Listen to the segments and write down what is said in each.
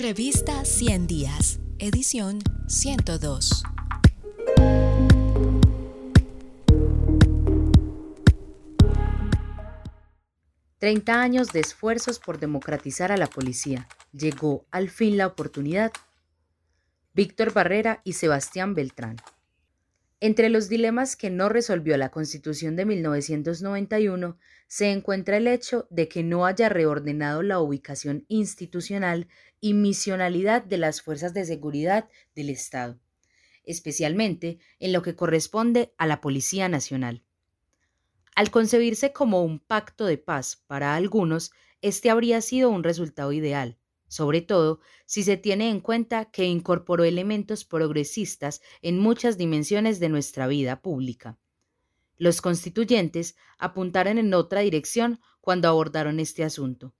Revista 100 Días, edición 102. Treinta años de esfuerzos por democratizar a la policía. Llegó al fin la oportunidad. Víctor Barrera y Sebastián Beltrán. Entre los dilemas que no resolvió la Constitución de 1991 se encuentra el hecho de que no haya reordenado la ubicación institucional y misionalidad de las fuerzas de seguridad del Estado, especialmente en lo que corresponde a la Policía Nacional. Al concebirse como un pacto de paz para algunos, este habría sido un resultado ideal, sobre todo si se tiene en cuenta que incorporó elementos progresistas en muchas dimensiones de nuestra vida pública. Los constituyentes apuntaron en otra dirección cuando abordaron este asunto.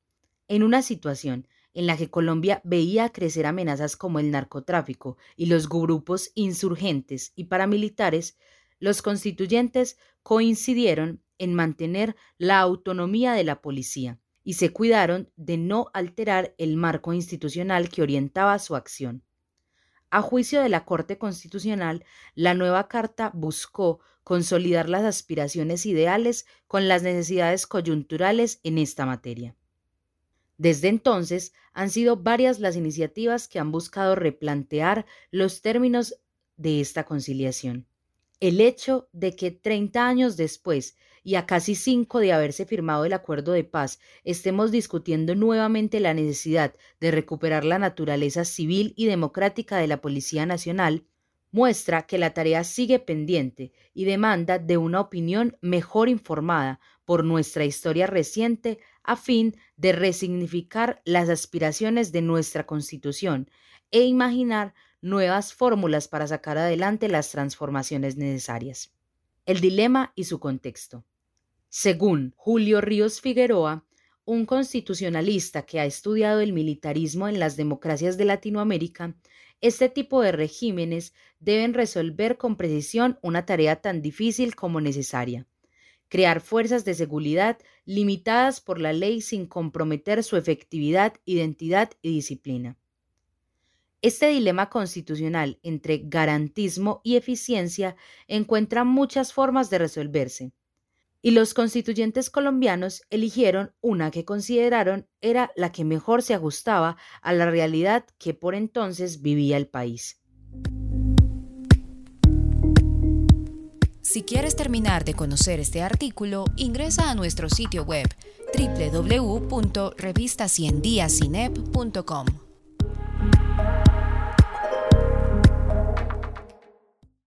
En una situación en la que Colombia veía crecer amenazas como el narcotráfico y los grupos insurgentes y paramilitares, los constituyentes coincidieron en mantener la autonomía de la policía, y se cuidaron de no alterar el marco institucional que orientaba su acción. A juicio de la Corte Constitucional, la nueva Carta buscó consolidar las aspiraciones ideales con las necesidades coyunturales en esta materia. Desde entonces han sido varias las iniciativas que han buscado replantear los términos de esta conciliación. El hecho de que 30 años después y a casi cinco de haberse firmado el acuerdo de paz, estemos discutiendo nuevamente la necesidad de recuperar la naturaleza civil y democrática de la Policía Nacional, muestra que la tarea sigue pendiente y demanda de una opinión mejor informada por nuestra historia reciente a fin de resignificar las aspiraciones de nuestra Constitución e imaginar nuevas fórmulas para sacar adelante las transformaciones necesarias. El dilema y su contexto. Según Julio Ríos Figueroa, un constitucionalista que ha estudiado el militarismo en las democracias de Latinoamérica, este tipo de regímenes deben resolver con precisión una tarea tan difícil como necesaria, crear fuerzas de seguridad limitadas por la ley sin comprometer su efectividad, identidad y disciplina. Este dilema constitucional entre garantismo y eficiencia encuentra muchas formas de resolverse, y los constituyentes colombianos eligieron una que consideraron era la que mejor se ajustaba a la realidad que por entonces vivía el país. Si quieres terminar de conocer este artículo, ingresa a nuestro sitio web www.revistaciendiasinep.com.